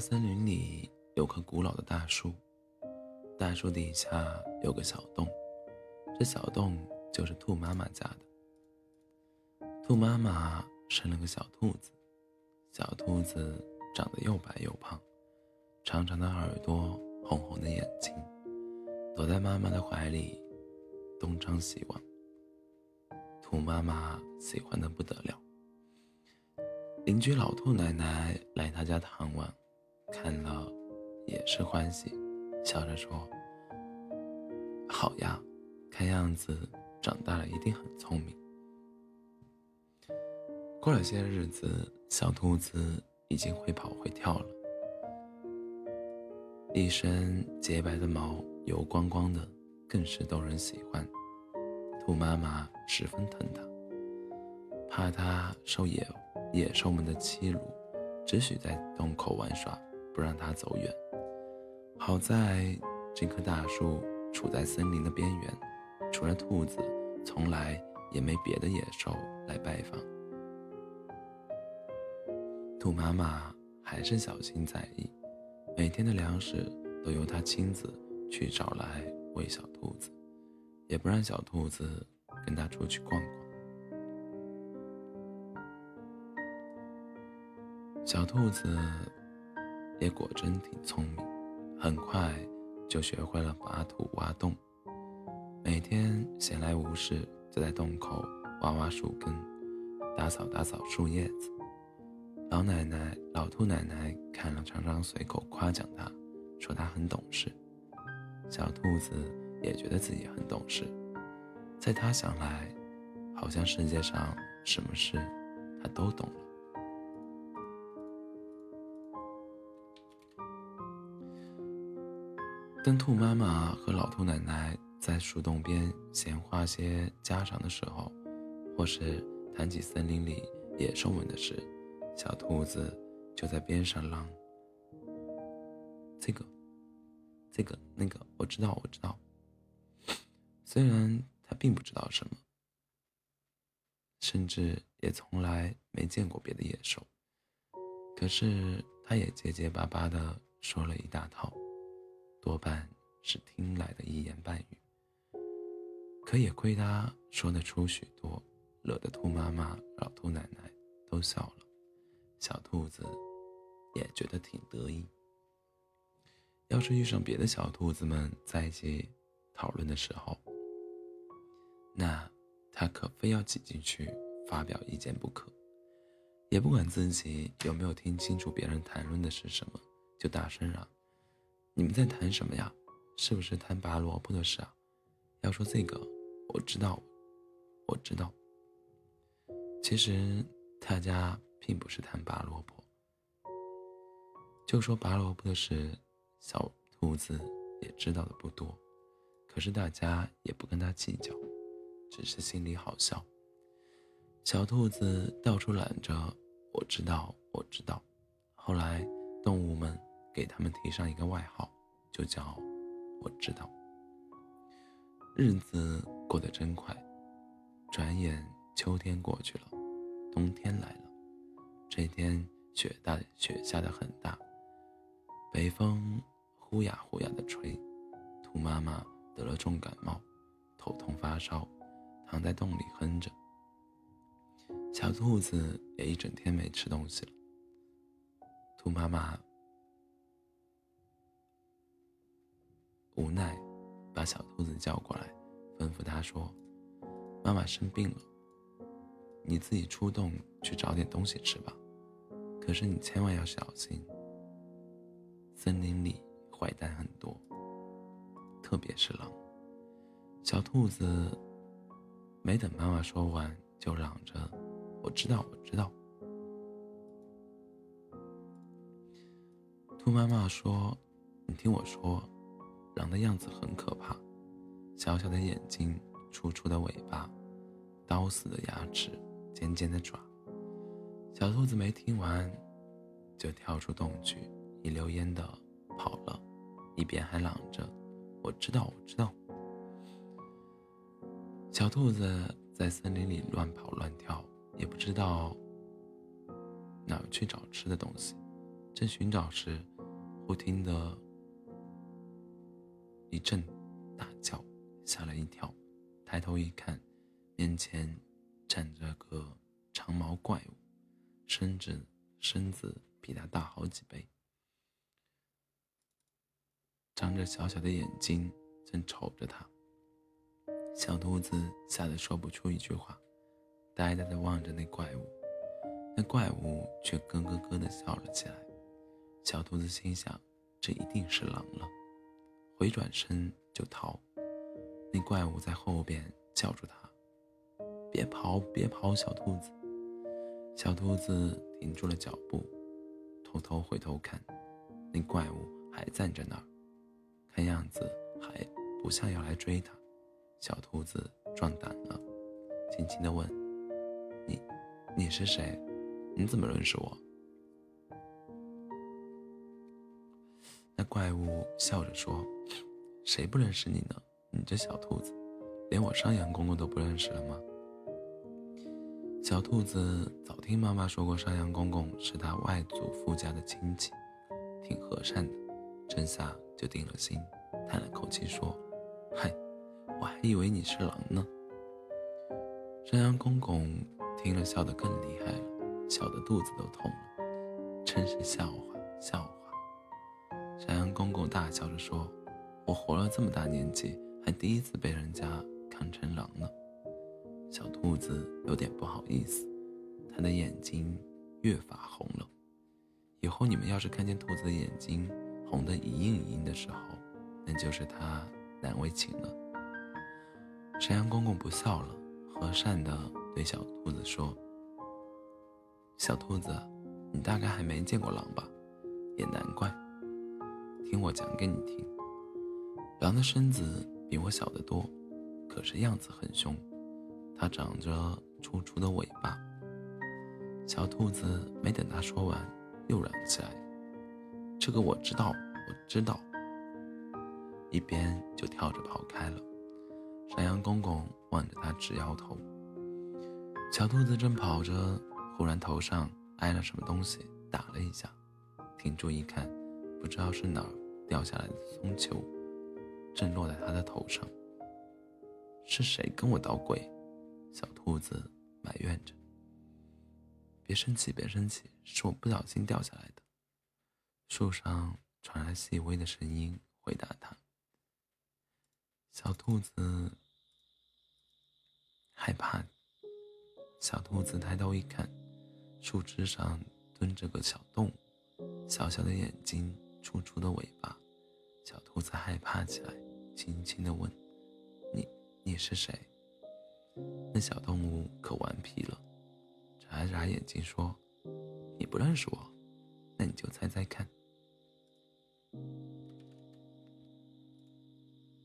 森林里有棵古老的大树，大树底下有个小洞，这小洞就是兔妈妈家的。兔妈妈生了个小兔子，小兔子长得又白又胖，长长的耳朵，红红的眼睛，躲在妈妈的怀里东张西望。兔妈妈喜欢的不得了。邻居老兔奶奶来他家探望。看了，也是欢喜，笑着说：“好呀，看样子长大了一定很聪明。”过了些日子，小兔子已经会跑会跳了，一身洁白的毛，油光光的，更是逗人喜欢。兔妈妈十分疼它，怕它受野野兽们的欺辱，只许在洞口玩耍。不让它走远。好在这棵大树处在森林的边缘，除了兔子，从来也没别的野兽来拜访。兔妈妈还是小心在意，每天的粮食都由她亲自去找来喂小兔子，也不让小兔子跟她出去逛逛。小兔子。也果真挺聪明，很快就学会了拔土挖洞。每天闲来无事，就在洞口挖挖树根，打扫打扫树叶子。老奶奶、老兔奶奶看了，常常随口夸奖他，说他很懂事。小兔子也觉得自己很懂事，在他想来，好像世界上什么事他都懂了。当兔妈妈和老兔奶奶在树洞边闲话些家常的时候，或是谈起森林里野兽们的事，小兔子就在边上嚷：“这个，这个，那个，我知道，我知道。”虽然它并不知道什么，甚至也从来没见过别的野兽，可是它也结结巴巴地说了一大套。多半是听来的一言半语，可也亏他说得出许多，惹得兔妈妈、老兔奶奶都笑了，小兔子也觉得挺得意。要是遇上别的小兔子们在一起讨论的时候，那他可非要挤进去发表意见不可，也不管自己有没有听清楚别人谈论的是什么，就大声嚷。你们在谈什么呀？是不是谈拔萝卜的事啊？要说这个，我知道，我知道。其实大家并不是谈拔萝卜，就说拔萝卜的事，小兔子也知道的不多。可是大家也不跟他计较，只是心里好笑。小兔子到处嚷着：“我知道，我知道。”后来动物们。给他们提上一个外号，就叫“我知道”。日子过得真快，转眼秋天过去了，冬天来了。这天雪大，雪下的很大，北风呼呀呼呀的吹，兔妈妈得了重感冒，头痛发烧，躺在洞里哼着。小兔子也一整天没吃东西了。兔妈妈。无奈，把小兔子叫过来，吩咐他说：“妈妈生病了，你自己出洞去找点东西吃吧。可是你千万要小心，森林里坏蛋很多，特别是狼。”小兔子没等妈妈说完，就嚷着：“我知道，我知道。”兔妈妈说：“你听我说。”狼的样子很可怕，小小的眼睛，粗粗的尾巴，刀似的牙齿，尖尖的爪。小兔子没听完，就跳出洞去，一溜烟的跑了，一边还嚷着：“我知道，我知道。”小兔子在森林里乱跑乱跳，也不知道哪去找吃的东西。正寻找时，忽听得一阵大叫，吓了一跳，抬头一看，面前站着个长毛怪物，身子身子比他大好几倍，张着小小的眼睛正瞅着他。小兔子吓得说不出一句话，呆呆地望着那怪物。那怪物却咯咯咯地笑了起来。小兔子心想：这一定是狼了，回转身就逃。那怪物在后边叫住他：“别跑，别跑，小兔子！”小兔子停住了脚步，偷偷回头看，那怪物还站在那儿，看样子还不像要来追他。小兔子壮胆了，轻轻地问：“你，你是谁？你怎么认识我？”那怪物笑着说：“谁不认识你呢？你这小兔子，连我山羊公公都不认识了吗？”小兔子早听妈妈说过，山羊公公是他外祖父家的亲戚，挺和善的，这下就定了心，叹了口气说：“嗨。”我还以为你是狼呢。山羊公公听了，笑得更厉害了，笑得肚子都痛了，真是笑话，笑话。山羊公公大笑着说：“我活了这么大年纪，还第一次被人家看成狼呢。”小兔子有点不好意思，它的眼睛越发红了。以后你们要是看见兔子的眼睛红得一硬一硬的时候，那就是它难为情了。山羊公公不笑了，和善的对小兔子说：“小兔子，你大概还没见过狼吧？也难怪。听我讲给你听，狼的身子比我小得多，可是样子很凶。它长着粗粗的尾巴。”小兔子没等他说完，又嚷起来：“这个我知道，我知道。”一边就跳着跑开了。山羊公公望着他直摇头。小兔子正跑着，忽然头上挨了什么东西，打了一下，停住一看，不知道是哪儿掉下来的松球，正落在他的头上。是谁跟我捣鬼？小兔子埋怨着。别生气，别生气，是我不小心掉下来的。树上传来细微的声音回答他。小兔子害怕。小兔子抬头一看，树枝上蹲着个小动物，小小的眼睛，粗粗的尾巴。小兔子害怕起来，轻轻地问：“你，你是谁？”那小动物可顽皮了，眨了眨眼睛说：“你不认识我，那你就猜猜看。”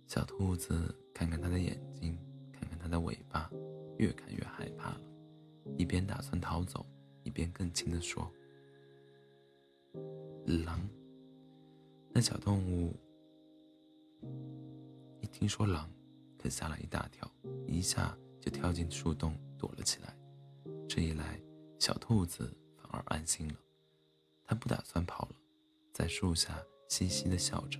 小兔子看看它的眼睛，看看它的尾巴，越看越害怕了，一边打算逃走，一边更轻地说：“狼。”那小动物一听说狼，可吓了一大跳，一下就跳进树洞躲了起来。这一来，小兔子反而安心了，它不打算跑了，在树下嘻嘻地笑着。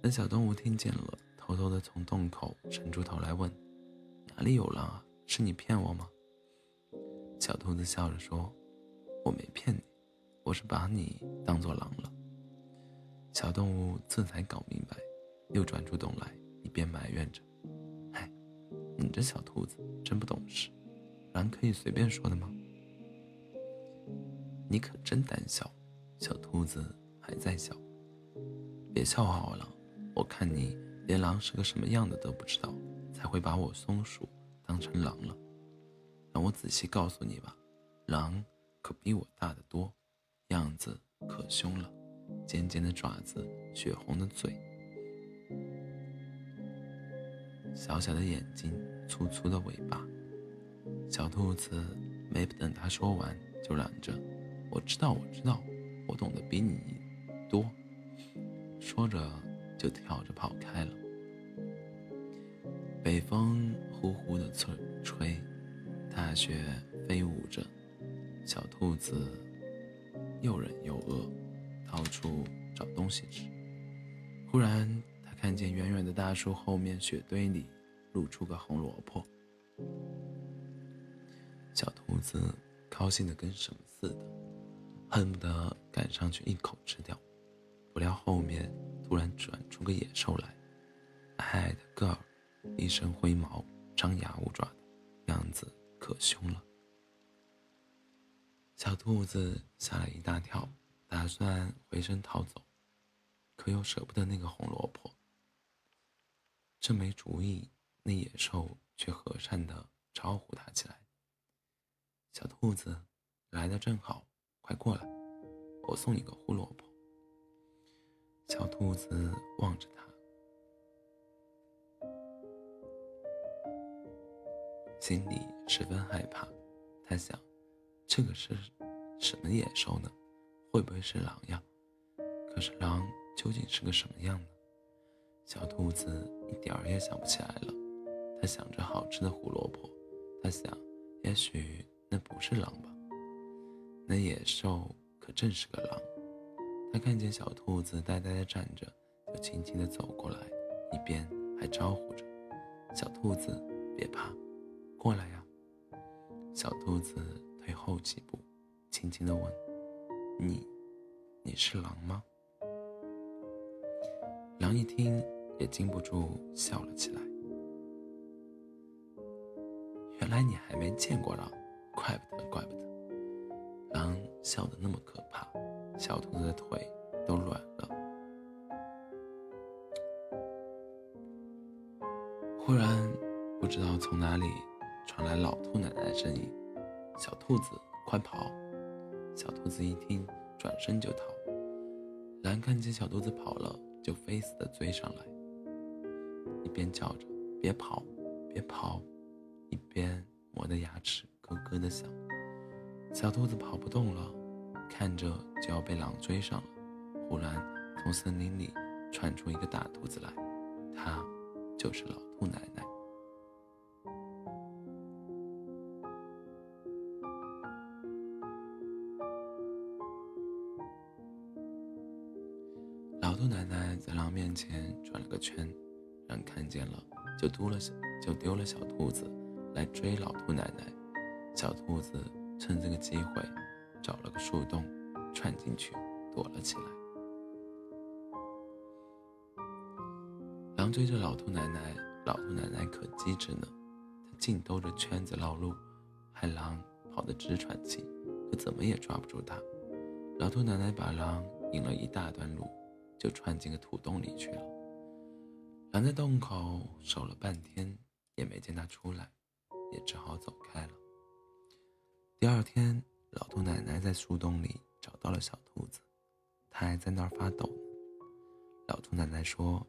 那小动物听见了。偷偷的从洞口伸出头来问：“哪里有狼啊？是你骗我吗？”小兔子笑着说：“我没骗你，我是把你当做狼了。”小动物这才搞明白，又转出洞来，一边埋怨着：“嗨，你这小兔子真不懂事，狼可以随便说的吗？”你可真胆小，小兔子还在笑。别笑话我了，我看你。连狼是个什么样的都不知道，才会把我松鼠当成狼了。让我仔细告诉你吧，狼可比我大得多，样子可凶了，尖尖的爪子，血红的嘴，小小的眼睛，粗粗的尾巴。小兔子没等他说完，就嚷着：“我知道，我知道，我懂得比你多。”说着。就跳着跑开了。北风呼呼的吹吹，大雪飞舞着，小兔子又冷又饿，到处找东西吃。忽然，他看见远远的大树后面雪堆里露出个红萝卜。小兔子高兴的跟什么似的，恨不得赶上去一口吃掉。不料后面突然转出个野兽来，矮矮的个儿，一身灰毛，张牙舞爪的样子可凶了。小兔子吓了一大跳，打算回身逃走，可又舍不得那个红萝卜。正没主意，那野兽却和善的招呼他起来。小兔子，来的正好，快过来，我送你个胡萝卜。小兔子望着他，心里十分害怕。他想，这个是什么野兽呢？会不会是狼呀？可是狼究竟是个什么样呢？小兔子一点儿也想不起来了。它想着好吃的胡萝卜，它想，也许。那不是狼吧？那野兽可正是个狼。他看见小兔子呆呆地站着，就轻轻地走过来，一边还招呼着：“小兔子，别怕，过来呀。”小兔子退后几步，轻轻地问：“你，你是狼吗？”狼一听，也禁不住笑了起来。原来你还没见过狼。怪不得，怪不得，狼笑得那么可怕，小兔子的腿都软了。忽然，不知道从哪里传来老兔奶奶的声音：“小兔子，快跑！”小兔子一听，转身就逃。狼看见小兔子跑了，就飞似的追上来，一边叫着：“别跑，别跑！”一边磨的牙齿。咯咯的响，小兔子跑不动了，看着就要被狼追上了。忽然，从森林里窜出一个大兔子来，它就是老兔奶奶。在狼面前转了个圈，狼看见了，就丢了小就丢了小兔子来追老兔奶奶。小兔子趁这个机会，找了个树洞，窜进去躲了起来。狼追着老兔奶奶，老兔奶奶可机智呢，它净兜着圈子绕路，害狼跑得直喘气，可怎么也抓不住它。老兔奶奶把狼引了一大段路，就窜进个土洞里去了。狼在洞口守了半天，也没见它出来，也只好走开了。第二天，老兔奶奶在树洞里找到了小兔子，它还在那儿发抖。老兔奶奶说：“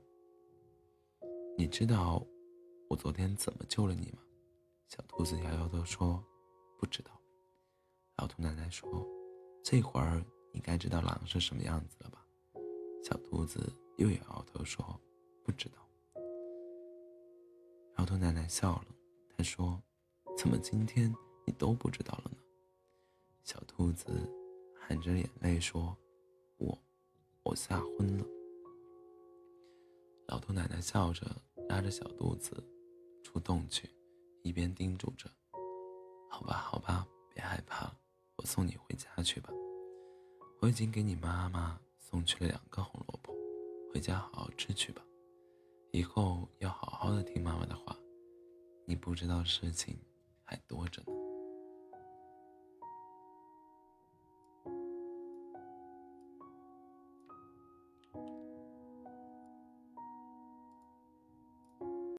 你知道我昨天怎么救了你吗？”小兔子摇摇头说：“不知道。”老兔奶奶说：“这会儿你该知道狼是什么样子了吧？”小兔子又摇摇头说：“不知道。”老兔奶奶笑了，她说：“怎么今天你都不知道了呢？”小兔子含着眼泪说：“我，我吓昏了。”老兔奶奶笑着拉着小兔子出洞去，一边叮嘱着：“好吧，好吧，别害怕，我送你回家去吧。我已经给你妈妈送去了两个红萝卜，回家好好吃去吧。以后要好好的听妈妈的话，你不知道事情还多着呢。”